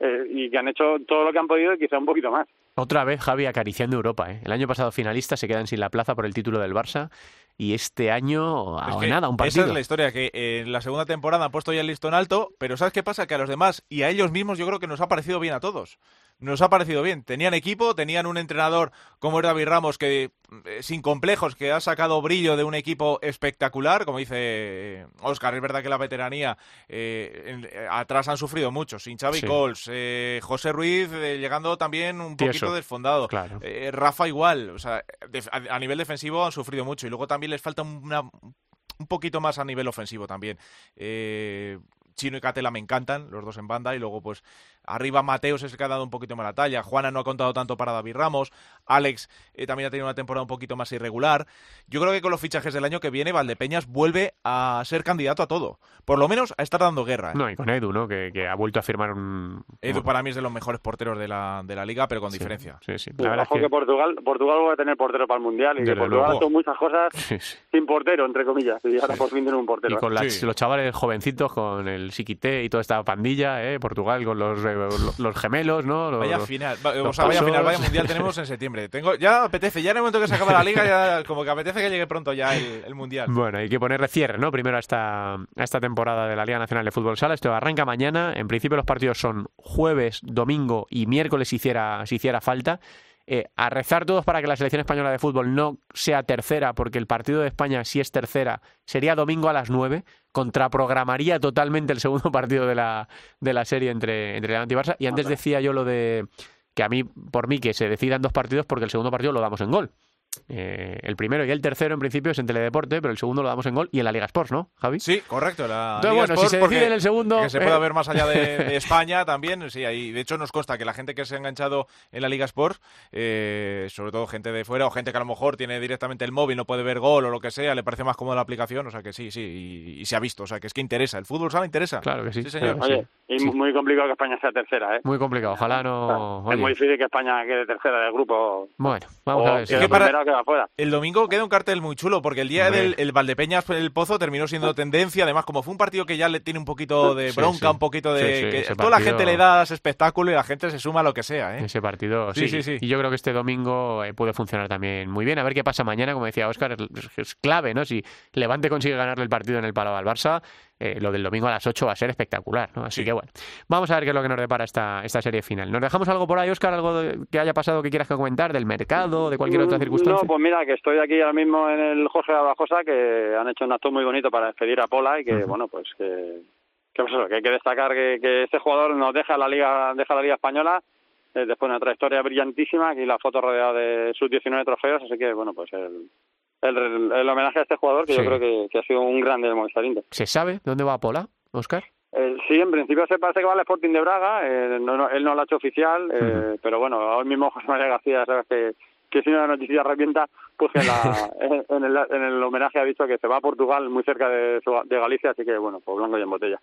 eh, y que han hecho todo lo que han podido y quizá un poquito más. Otra vez Javi acariciando Europa, ¿eh? El año pasado finalistas se quedan sin la plaza por el título del Barça y este año Es a que nada, un Esa partido. es la historia, que en la segunda temporada han puesto ya el listón alto, pero ¿sabes qué pasa? Que a los demás y a ellos mismos yo creo que nos ha parecido bien a todos. Nos ha parecido bien. Tenían equipo, tenían un entrenador como es David Ramos, que eh, sin complejos, que ha sacado brillo de un equipo espectacular, como dice Oscar, es verdad que la veteranía eh, en- eh, atrás han sufrido mucho, sin Xavi Sí. Eh, José Ruiz eh, llegando también un Tieso. poquito desfondado, Claro. eh, Rafa igual, o sea, a, a nivel defensivo han sufrido mucho y luego también les falta una, un poquito más a nivel ofensivo también. Eh, Chino y Catela me encantan, los dos en banda, y luego pues arriba Mateos es el que ha dado un poquito más la talla, Juana no ha contado tanto para David Ramos, Alex eh, también ha tenido una temporada un poquito más irregular. Yo creo que con los fichajes del año que viene Valdepeñas vuelve a ser candidato a todo, por lo menos a estar dando guerra. ¿eh? No, y con Edu, ¿no? Que, que ha vuelto a firmar un... Edu para mí es de los mejores porteros de la, de la liga, pero con Sí, diferencia. Sí, sí. La verdad es que... que... Portugal Portugal va a tener portero para el Mundial y Desde que Portugal hecho muchas cosas Sí, sí. sin portero, entre comillas, y ahora por fin tiene un portero. Y con las- los chavales jovencitos, con el Siquité y toda esta pandilla, ¿eh? Portugal con los eh, lo- los gemelos, ¿no? Los- Vaya final, o sea, vaya final, vaya mundial tenemos en septiembre. Tengo, ya apetece, ya en el momento que se acaba la liga, ya como que apetece que llegue pronto ya el, el mundial. Bueno, hay que ponerle cierre, ¿no? Primero a esta, a esta temporada de la Liga Nacional de Fútbol Sala. Esto arranca mañana. En principio los partidos son jueves, domingo y miércoles si hiciera, si hiciera falta. Eh, a rezar todos para que la selección española de fútbol no sea tercera, porque el partido de España, si es tercera, sería domingo a las 9. Contraprogramaría totalmente el segundo partido de la, de la serie entre, entre Levante y Barça. Y antes decía yo lo de que a mí, por mí, que se decidan dos partidos porque el segundo partido lo damos en gol. Eh, el primero y el tercero, en principio, es en Teledeporte, pero el segundo lo damos en gol y en la Liga Sports, ¿no, Javi? Sí, correcto. La Entonces, Liga bueno, si se decide en el segundo, Que se eh, pueda ver más allá de, de España también. Sí, ahí, de hecho, nos consta que la gente que se ha enganchado en la Liga Sports, eh, sobre todo gente de fuera o gente que a lo mejor tiene directamente el móvil, no puede ver gol o lo que sea, le parece más cómoda la aplicación. O sea que sí, sí, y, y se ha visto. O sea que es que interesa. El fútbol sala interesa. Claro que sí. Sí, señor. claro que Oye, y Sí. muy complicado que España sea tercera, ¿eh? Muy complicado. Ojalá no. es oye, muy difícil que España quede tercera del grupo. Bueno, vamos o a ver. Que. El domingo queda un cartel muy chulo porque el día del el Valdepeñas el Pozo terminó siendo tendencia. Además, como fue un partido que ya le tiene un poquito de bronca, sí. un poquito de. Sí, sí, que ese toda la gente le da ese espectáculo y la gente se suma a lo que sea, ¿eh? Ese partido, sí, Sí, sí, sí. Y yo creo que este domingo eh, puede funcionar también muy bien. A ver qué pasa mañana, como decía Óscar, es, es clave, ¿no? Si Levante consigue ganarle el partido en el Palau al Barça, eh, lo del domingo a las 8 va a ser espectacular, ¿no? Así Sí. que bueno, vamos a ver qué es lo que nos depara esta, esta serie final. ¿Nos dejamos algo por ahí, Óscar? ¿Algo de- que haya pasado que quieras comentar del mercado, de cualquier otra Mm, circunstancia? No, pues mira, que estoy aquí ahora mismo en el Jorge Abajosa, que han hecho un acto muy bonito para despedir a Pola y que, Ujú. bueno, pues que, que, pues eso, que hay que destacar que, que este jugador nos deja la liga, deja la liga española eh, después de una trayectoria brillantísima, aquí la foto rodeada de sus 19 trofeos, así que, bueno, pues el, el, el homenaje a este jugador que Sí. yo creo que, que ha sido un grande del Movistar Inter. ¿Se sabe dónde va Pola, Óscar? Eh, sí, en principio se parece que va al Sporting de Braga, eh, no- no- él no lo ha hecho oficial, eh, pero bueno, ahora mismo José María García, sabes que, que si una noticia revienta, pues en, la, en, en el, en el homenaje ha dicho que se va a Portugal, muy cerca de, de Galicia, así que bueno, pues blanco y en botella.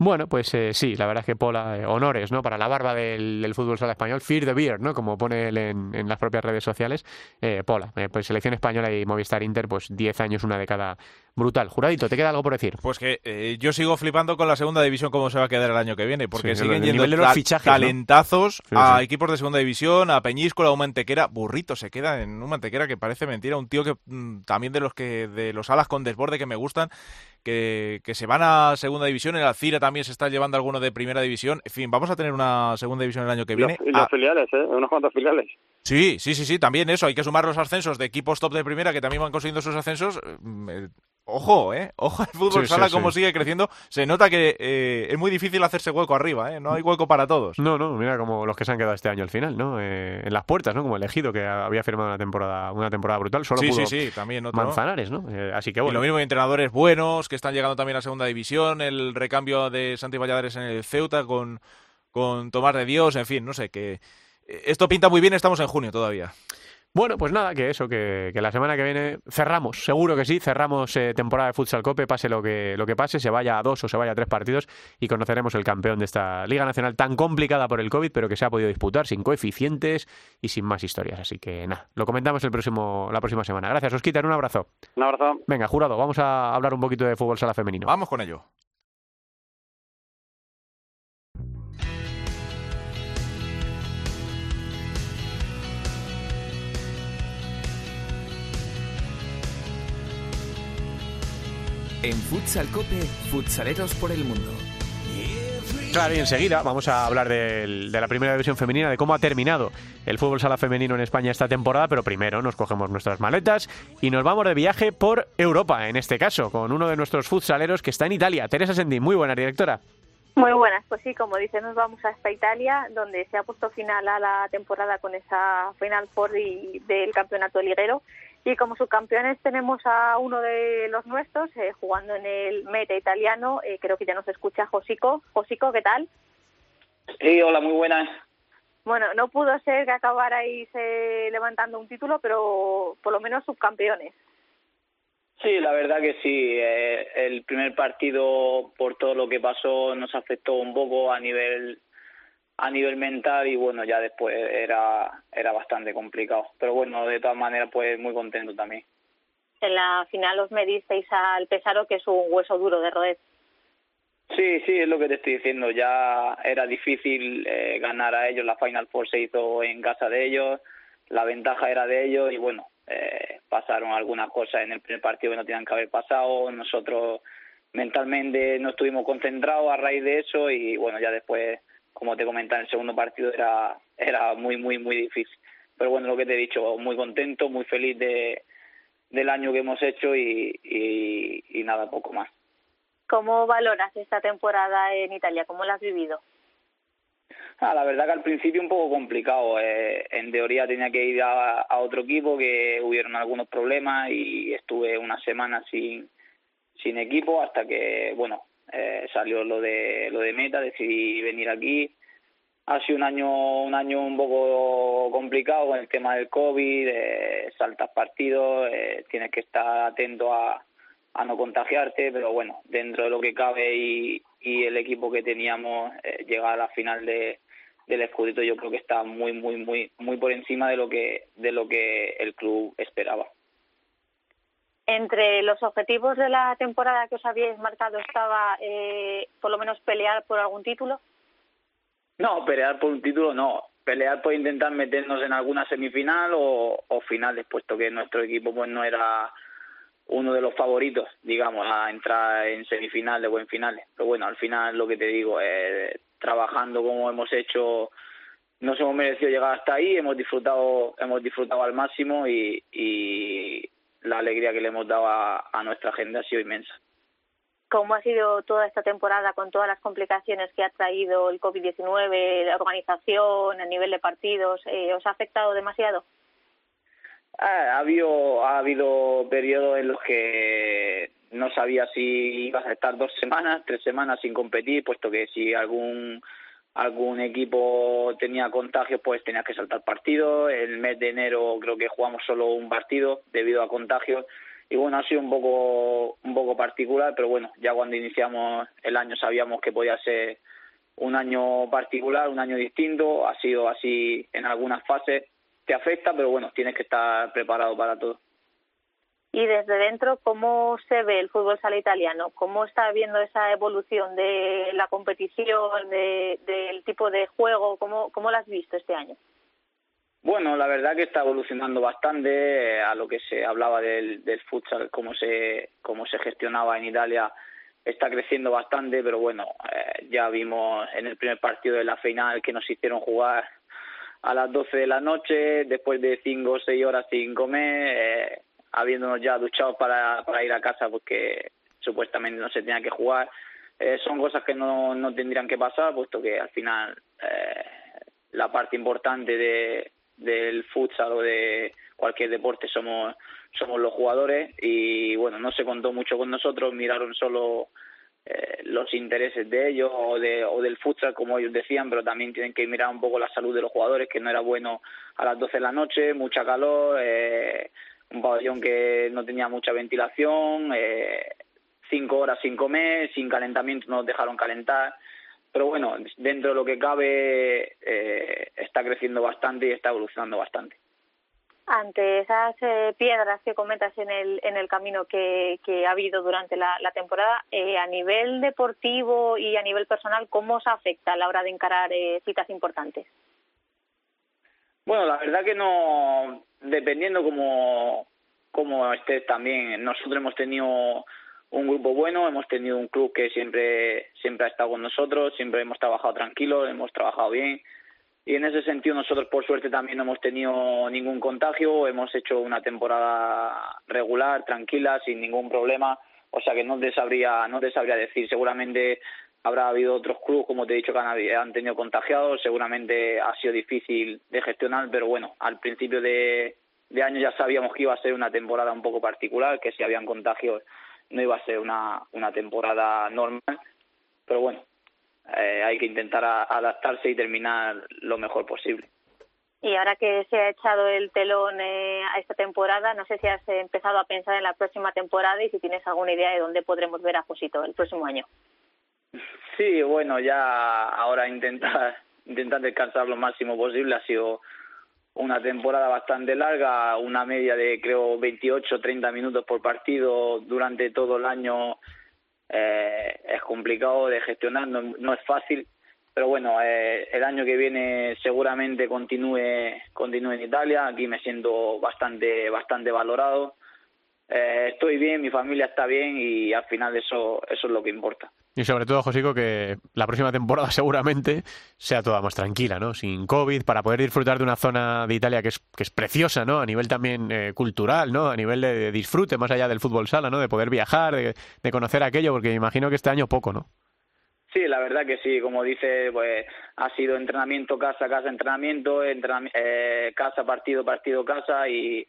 Bueno, pues eh, sí, la verdad es que Pola, eh, honores, ¿no? Para la barba del, del fútbol sala español, Fear the Beard, ¿no? Como pone él en, en las propias redes sociales. Eh, Pola, eh, pues selección española y Movistar Inter, pues 10 años, una década brutal. Juradito, ¿te queda algo por decir? Pues que eh, yo sigo flipando con la segunda división cómo se va a quedar el año que viene, porque Sí, siguen yendo los fichajes, ¿no? talentazos Sí, a sí. equipos de segunda división, a Peñíscola, a un Mantequera, burrito se queda en un Mantequera que parece mentira, un tío que mm, también de los que de los alas con desborde que me gustan, que, que se van a segunda división, el Alcira también se está llevando alguno de primera división, en fin, vamos a tener una segunda división el año que viene. y los Ah, filiales, ¿eh? Unos cuantos filiales. Sí, sí, sí, sí, también eso. Hay que sumar los ascensos de equipos top de primera que también van consiguiendo sus ascensos. Ojo, ¿eh? Ojo al fútbol Sí, sí, sala sí. como sigue creciendo. Se nota que eh, es muy difícil hacerse hueco arriba, ¿eh? No hay hueco para todos. No, no, mira como los que se han quedado este año al final, ¿no? Eh, en las puertas, ¿no? Como elegido, que había firmado una temporada, una temporada brutal. Solo Sí, pudo sí, sí, también otro. Manzanares, ¿no? Eh, así que Y bueno. lo mismo hay entrenadores buenos que están llegando también a segunda división. El recambio de Santi Valladares en el Ceuta con, con Tomás de Dios. En fin, no sé, que eh, esto pinta muy bien. Estamos en junio todavía. Bueno, pues nada, que eso, que, que la semana que viene cerramos, seguro que sí, cerramos eh, temporada de Futsal Cope, pase lo que, lo que pase, se vaya a dos o se vaya a tres partidos y conoceremos el campeón de esta Liga Nacional tan complicada por el COVID, pero que se ha podido disputar sin coeficientes y sin más historias. Así que nada, lo comentamos el próximo, la próxima semana. Gracias, Osquitar, un abrazo. Un abrazo. Venga, jurado, vamos a hablar un poquito de fútbol sala femenino. Vamos con ello. En Futsal Cope, futsaleros por el mundo. Claro, y enseguida vamos a hablar del- de la primera división femenina, de cómo ha terminado el fútbol sala femenino en España esta temporada, pero primero nos cogemos nuestras maletas y nos vamos de viaje por Europa, en este caso, con uno de nuestros futsaleros que está en Italia. Teresa Sendi, muy buena directora. Muy buenas, pues sí, como dices, nos vamos hasta Italia, donde se ha puesto final a la temporada con esa Final Four y- del campeonato liguero. Y como subcampeones tenemos a uno de los nuestros eh, jugando en el meta italiano, eh, creo que ya nos escucha Josico. Josico, ¿qué tal? Sí, hola, muy buenas. Bueno, no pudo ser que acabarais eh, levantando un título, pero por lo menos subcampeones. Sí, la verdad que sí. eh, el primer partido, por todo lo que pasó, nos afectó un poco a nivel a nivel mental y bueno, ya después era era bastante complicado. Pero bueno, de todas maneras, pues muy contento también. En la final os medisteis al Pesaro, que es un hueso duro de roer. Sí, sí, es lo que te estoy diciendo. Ya era difícil eh, ganar a ellos. La Final Four se hizo en casa de ellos. La ventaja era de ellos y bueno, eh, pasaron algunas cosas en el primer partido que no tenían que haber pasado. Nosotros mentalmente no estuvimos concentrados a raíz de eso y bueno, ya después, como te comentaba, en el segundo partido era, era muy, muy, muy difícil. Pero bueno, lo que te he dicho, muy contento, muy feliz de, del año que hemos hecho y, y, y nada, poco más. ¿Cómo valoras esta temporada en Italia? ¿Cómo la has vivido? Ah, la verdad que al principio un poco complicado. Eh, en teoría tenía que ir a, a, otro equipo que hubieron algunos problemas y estuve una semana sin, sin equipo hasta que, bueno, eh, salió lo de lo de Meta, decidí venir aquí. Ha sido un año un año un poco complicado con el tema del COVID, eh, saltas partidos, eh, tienes que estar atento a, a no contagiarte, pero bueno, dentro de lo que cabe y, y el equipo que teníamos, eh, llegar a la final de, del escudito yo creo que está muy muy muy muy por encima de lo que de lo que el club esperaba. Entre los objetivos de la temporada que os habíais marcado estaba eh, por lo menos pelear por algún título. No, pelear por un título no. Pelear por intentar meternos en alguna semifinal o, o finales, puesto que nuestro equipo pues no era uno de los favoritos, digamos, a entrar en semifinales o en finales. Pero bueno, al final lo que te digo, eh, trabajando como hemos hecho, nos hemos merecido llegar hasta ahí, hemos disfrutado, hemos disfrutado al máximo y la alegría que le hemos dado a, a nuestra gente ha sido inmensa. ¿Cómo ha sido toda esta temporada con todas las complicaciones que ha traído el COVID-19, la organización, el nivel de partidos? Eh, ¿Os ha afectado demasiado? Ha habido, ha habido periodos en los que no sabía si ibas a estar dos semanas, tres semanas sin competir, puesto que si algún algún equipo tenía contagios, pues tenías que saltar partidos. El mes de enero creo que jugamos solo un partido debido a contagios. Y bueno, ha sido un poco, un poco particular, pero bueno, ya cuando iniciamos el año sabíamos que podía ser un año particular, un año distinto. Ha sido así en algunas fases. Te afecta, pero bueno, tienes que estar preparado para todo. Y desde dentro, ¿cómo se ve el fútbol sala italiano? ¿Cómo está viendo esa evolución de la competición, de, del tipo de juego? ¿Cómo, ¿Cómo la has visto este año? Bueno, la verdad que está evolucionando bastante a lo que se hablaba del, del futsal, cómo se, cómo se gestionaba en Italia, está creciendo bastante, pero bueno, eh, ya vimos en el primer partido de la final que nos hicieron jugar a las 12 de la noche, después de 5 o 6 horas sin comer, eh, habiéndonos ya duchado para, para ir a casa porque supuestamente no se tenía que jugar. Eh, son cosas que no, no tendrían que pasar, puesto que al final eh, la parte importante de, del futsal o de cualquier deporte somos, somos los jugadores y bueno, no se contó mucho con nosotros, miraron solo eh, los intereses de ellos o, de, o del futsal, como ellos decían, pero también tienen que mirar un poco la salud de los jugadores, que no era bueno a las 12 de la noche, mucha calor, eh, un pabellón que no tenía mucha ventilación, eh, cinco horas sin comer, sin calentamiento no nos dejaron calentar. Pero bueno, dentro de lo que cabe eh, está creciendo bastante y está evolucionando bastante. Ante esas eh, piedras que comentas en el, en el camino que, ha habido durante la, la temporada, eh, a nivel deportivo y a nivel personal, ¿cómo os afecta a la hora de encarar eh, citas importantes? Bueno, la verdad que no, dependiendo como, como estés también, nosotros hemos tenido un grupo bueno, hemos tenido un club que siempre, siempre ha estado con nosotros, siempre hemos trabajado tranquilos, hemos trabajado bien. Y en ese sentido nosotros por suerte también no hemos tenido ningún contagio, hemos hecho una temporada regular, tranquila, sin ningún problema, o sea que no te sabría, no te sabría decir, seguramente habrá habido otros clubes, como te he dicho, que han, tenido contagiados, seguramente ha sido difícil de gestionar, pero bueno, al principio de, año ya sabíamos que iba a ser una temporada un poco particular, que si habían contagios no iba a ser una, una temporada normal, pero bueno, eh, hay que intentar adaptarse y terminar lo mejor posible. Y ahora que se ha echado el telón eh, a esta temporada, no sé si has empezado a pensar en la próxima temporada y si tienes alguna idea de dónde podremos ver a Josito el próximo año. Sí, bueno, ya ahora intentar intentar descansar lo máximo posible. Ha sido una temporada bastante larga, una media de creo 28 30 minutos por partido durante todo el año eh, es complicado de gestionar, no, no es fácil, pero bueno, eh, el año que viene seguramente continúe, continúe en Italia, aquí me siento bastante, bastante valorado, eh, estoy bien, mi familia está bien y al final eso, eso es lo que importa. Y sobre todo, Josico, que la próxima temporada seguramente sea toda más tranquila, ¿no? Sin COVID, para poder disfrutar de una zona de Italia que es, que es preciosa, ¿no? A nivel también eh, cultural, ¿no? A nivel de, disfrute, más allá del fútbol sala, ¿no? De poder viajar, de, de conocer aquello, porque imagino que este año poco, ¿no? Sí, la verdad que sí, como dice, pues ha sido entrenamiento, casa, casa, entrenamiento, entrenami- eh, casa, partido, partido, casa y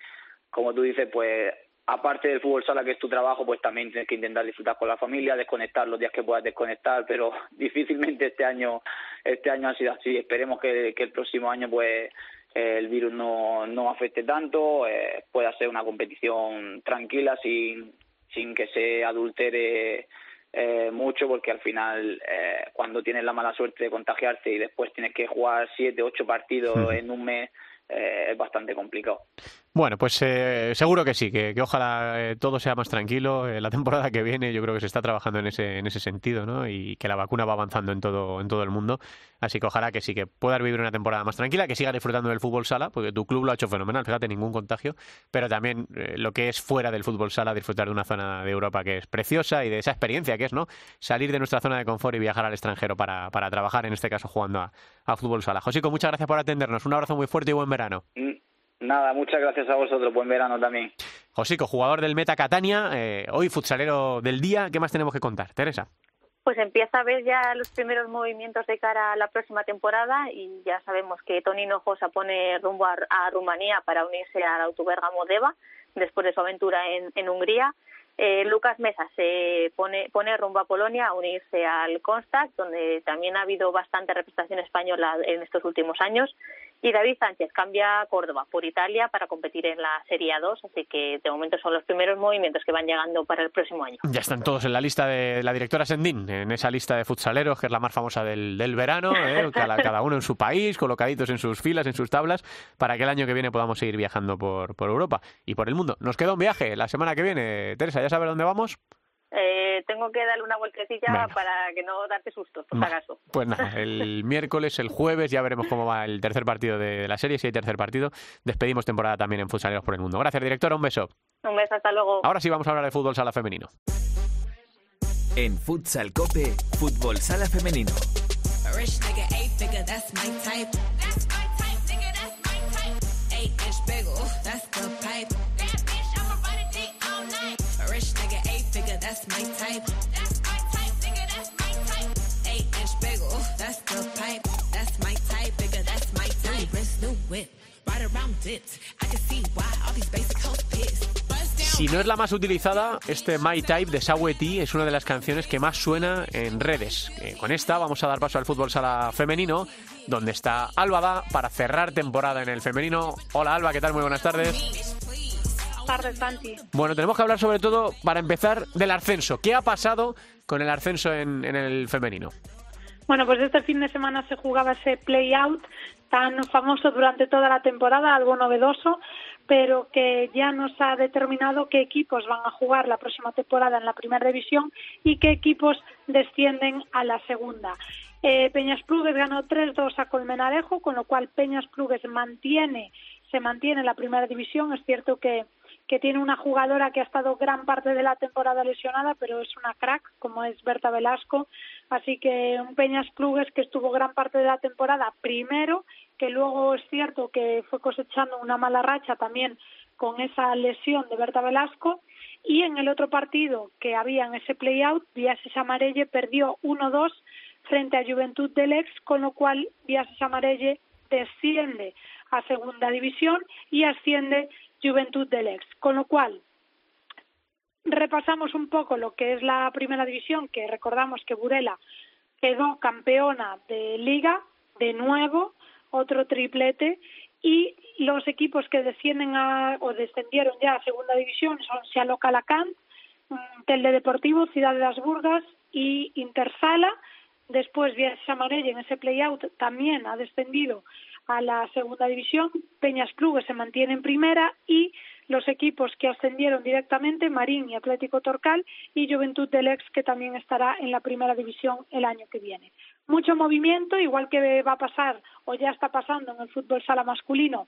como tú dices, pues aparte del fútbol sala que es tu trabajo, pues también tienes que intentar disfrutar con la familia, desconectar los días que puedas desconectar, pero difícilmente este año este año ha sido así. Esperemos que, que el próximo año pues eh, el virus no, no afecte tanto, eh, pueda ser una competición tranquila sin, sin que se adultere eh, mucho porque al final eh, cuando tienes la mala suerte de contagiarte y después tienes que jugar siete, ocho partidos en un mes eh, es bastante complicado. Bueno, pues eh, seguro que sí, que, ojalá eh, todo sea más tranquilo. Eh, la temporada que viene yo creo que se está trabajando en ese, en ese sentido, ¿no? Y que la vacuna va avanzando en todo, en todo el mundo. Así que ojalá que sí, que puedas vivir una temporada más tranquila, que sigas disfrutando del fútbol sala, porque tu club lo ha hecho fenomenal, fíjate, ningún contagio, pero también eh, lo que es fuera del fútbol sala, disfrutar de una zona de Europa que es preciosa y de esa experiencia que es, ¿no? Salir de nuestra zona de confort y viajar al extranjero para, para trabajar, en este caso jugando a, a fútbol sala. Josico, muchas gracias por atendernos. Un abrazo muy fuerte y buen verano. Mm, Nada, muchas gracias a vosotros, buen verano también. Josico, jugador del Meta Catania, eh, hoy futsalero del día. ¿Qué más tenemos que contar? Teresa. Pues empieza a ver ya los primeros movimientos de cara a la próxima temporada y ya sabemos que Toni Hinojosa pone rumbo a, a Rumanía para unirse al Autobergamo Deva después de su aventura en, en Hungría. Eh, Lucas Mesa se pone, pone rumbo a Polonia a unirse al Constat, donde también ha habido bastante representación española en estos últimos años. Y David Sánchez cambia a Córdoba por Italia para competir en la Serie A2, así que de momento son los primeros movimientos que van llegando para el próximo año. Ya están todos en la lista de la directora Sendín, en esa lista de futsaleros, que es la más famosa del, del verano, ¿eh? cada, cada uno en su país, colocaditos en sus filas, en sus tablas, para que el año que viene podamos seguir viajando por, por Europa y por el mundo. Nos queda un viaje la semana que viene. Teresa, ¿ya sabes dónde vamos? Eh, tengo que darle una vueltecilla para que no darte sustos, por si Va. acaso. Pues nada, el miércoles, el jueves, ya veremos cómo va el tercer partido de, de la serie, si hay tercer partido. Despedimos temporada también en Futsaleros por el Mundo. Gracias, directora, un beso. Un beso, hasta luego. Ahora sí vamos a hablar de fútbol sala femenino. En Futsal Cope, Fútbol Sala Femenino. That's my type. That's my type, nigga, that's my type. Eight inch bagel, that's the pipe. That's my type, nigga, that's my type. New wrist, new whip, right around dips. I can see why all these basic hoes pissed. Si no es la más utilizada, este My Type de Saweti es una de las canciones que más suena en redes. Eh, con esta vamos a dar paso al fútbol sala femenino, donde está Alba para cerrar temporada en el femenino. Hola Alba, ¿qué tal? Muy buenas tardes. Tardes, Santi. Bueno, tenemos que hablar sobre todo, para empezar, del ascenso. ¿Qué ha pasado con el ascenso en, en el femenino? Bueno, pues este fin de semana se jugaba ese play-out tan famoso durante toda la temporada, algo novedoso, pero que ya nos ha determinado qué equipos van a jugar la próxima temporada en la primera división y qué equipos descienden a la segunda. Eh, Peñas Plugues ganó 3-2 a Colmenarejo, con lo cual Peñas Plugues mantiene, se mantiene en la primera división. Es cierto que que tiene una jugadora que ha estado gran parte de la temporada lesionada, pero es una crack, como es Berta Velasco. Así que un Peñas Plugues que estuvo gran parte de la temporada primero, que luego es cierto que fue cosechando una mala racha también con esa lesión de Berta Velasco. Y en el otro partido que había en ese play-out, Viases Amarelle perdió 1-2 frente a Juventud del Ex, con lo cual Viases Amarelle desciende a segunda división y asciende Juventud del Ex. Con lo cual, repasamos un poco lo que es la primera división, que recordamos que Burela quedó campeona de liga de nuevo, otro triplete, y los equipos que descienden a, o descendieron ya a segunda división son Sealo Calacán, Telde Deportivo, Ciudad de las Burgas y Intersala. Después Viajes Amarelle en ese play-out también ha descendido a la segunda división. Peñas Plugues se mantiene en primera y los equipos que ascendieron directamente, Marín y Atlético Torcal, y Juventud del Ex, que también estará en la primera división el año que viene. Mucho movimiento, igual que va a pasar o ya está pasando en el fútbol sala masculino,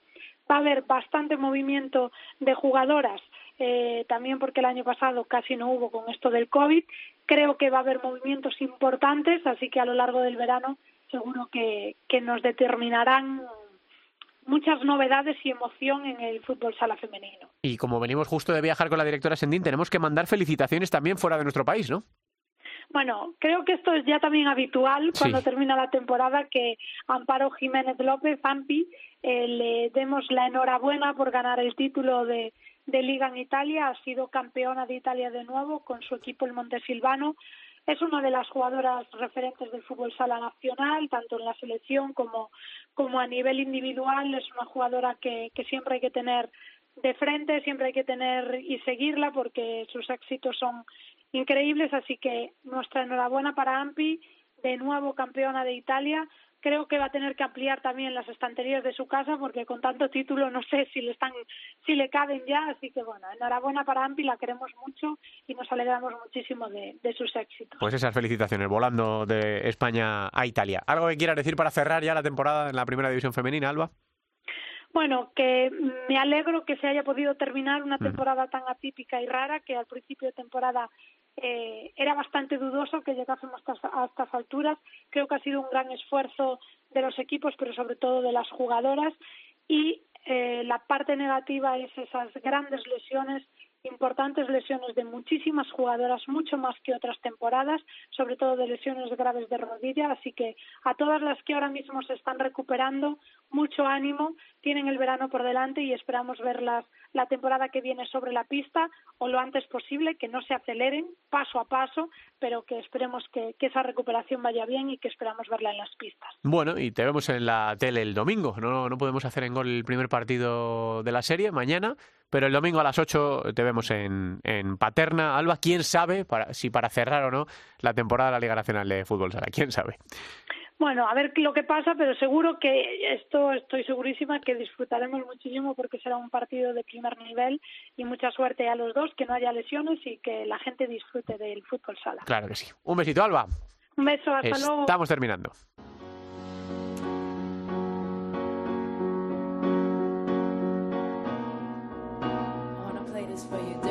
va a haber bastante movimiento de jugadoras, eh, también porque el año pasado casi no hubo con esto del COVID. Creo que va a haber movimientos importantes, así que a lo largo del verano seguro que, que nos determinarán muchas novedades y emoción en el fútbol sala femenino. Y como venimos justo de viajar con la directora Sendín, tenemos que mandar felicitaciones también fuera de nuestro país, ¿no? Bueno, creo que esto es ya también habitual cuando Sí. termina la temporada que Amparo Jiménez López, Ampi, eh, le demos la enhorabuena por ganar el título de, de Liga en Italia. Ha sido campeona de Italia de nuevo con su equipo el Montesilvano. Es una de las jugadoras referentes del fútbol sala nacional, tanto en la selección como, como a nivel individual. Es una jugadora que, que siempre hay que tener de frente, siempre hay que tener y seguirla porque sus éxitos son increíbles, así que nuestra enhorabuena para Ampi, de nuevo campeona de Italia. Creo que va a tener que ampliar también las estanterías de su casa porque con tanto título no sé si le están si le caben ya, así que bueno, enhorabuena para Ampi, la queremos mucho y nos alegramos muchísimo de, de sus éxitos. Pues esas felicitaciones, volando de España a Italia. ¿Algo que quieras decir para cerrar ya la temporada en la primera división femenina, Alba? Bueno, que me alegro que se haya podido terminar una Mm. temporada tan atípica y rara que al principio de temporada eh, era bastante dudoso que llegásemos a estas alturas. Creo que ha sido un gran esfuerzo de los equipos, pero sobre todo de las jugadoras. Y eh, la parte negativa es esas grandes lesiones, importantes lesiones de muchísimas jugadoras, mucho más que otras temporadas, sobre todo de lesiones graves de rodilla. Así que a todas las que ahora mismo se están recuperando, mucho ánimo, tienen el verano por delante y esperamos verlas la temporada que viene sobre la pista o lo antes posible, que no se aceleren paso a paso, pero que esperemos que, esa recuperación vaya bien y que esperamos verla en las pistas. Bueno, y te vemos en la tele el domingo. No, no podemos hacer en gol el primer partido de la serie mañana, pero el domingo a las 8 te vemos en, en Paterna. Alba, quién sabe para, si para cerrar o no la temporada de la Liga Nacional de Fútbol Sala. ¿Quién sabe? Bueno, a ver lo que pasa, pero seguro que esto estoy segurísima que disfrutaremos muchísimo porque será un partido de primer nivel y mucha suerte a los dos, que no haya lesiones y que la gente disfrute del fútbol sala. Claro que sí. Un besito, Alba. Un beso, hasta luego. Estamos terminando. For you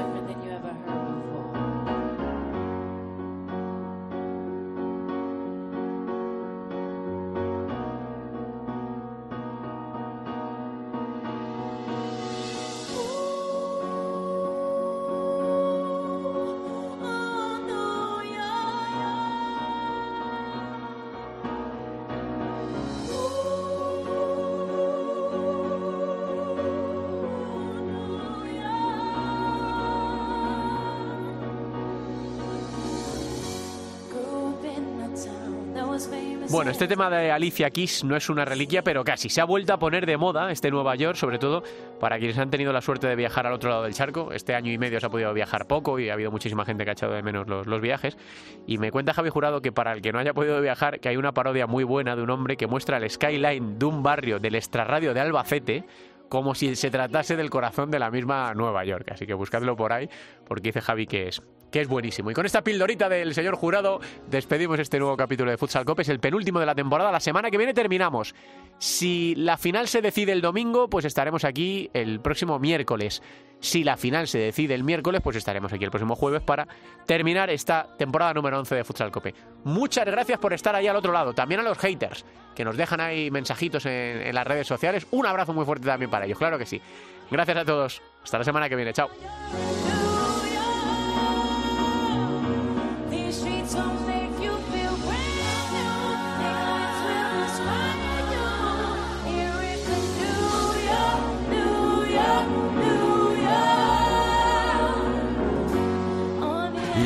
Bueno, este tema de Alicia Keys no es una reliquia, pero casi. Se ha vuelto a poner de moda este Nueva York, sobre todo para quienes han tenido la suerte de viajar al otro lado del charco. Este año y medio se ha podido viajar poco y ha habido muchísima gente que ha echado de menos los, los viajes. Y me cuenta Javi Jurado que para el que no haya podido viajar, que hay una parodia muy buena de un hombre que muestra el skyline de un barrio del extrarradio de Albacete como si se tratase del corazón de la misma Nueva York. Así que buscadlo por ahí, porque dice Javi que es, que es buenísimo. Y con esta pildorita del señor jurado, despedimos este nuevo capítulo de Futsal Cope. Es el penúltimo de la temporada. La semana que viene terminamos. Si la final se decide el domingo, pues estaremos aquí el próximo miércoles. Si la final se decide el miércoles, pues estaremos aquí el próximo jueves para terminar esta temporada número 11 de Futsal Cope. Muchas gracias por estar ahí al otro lado. También a los haters que nos dejan ahí mensajitos en, en las redes sociales. Un abrazo muy fuerte también para ellos, claro que sí. Gracias a todos. Hasta la semana que viene. Chao.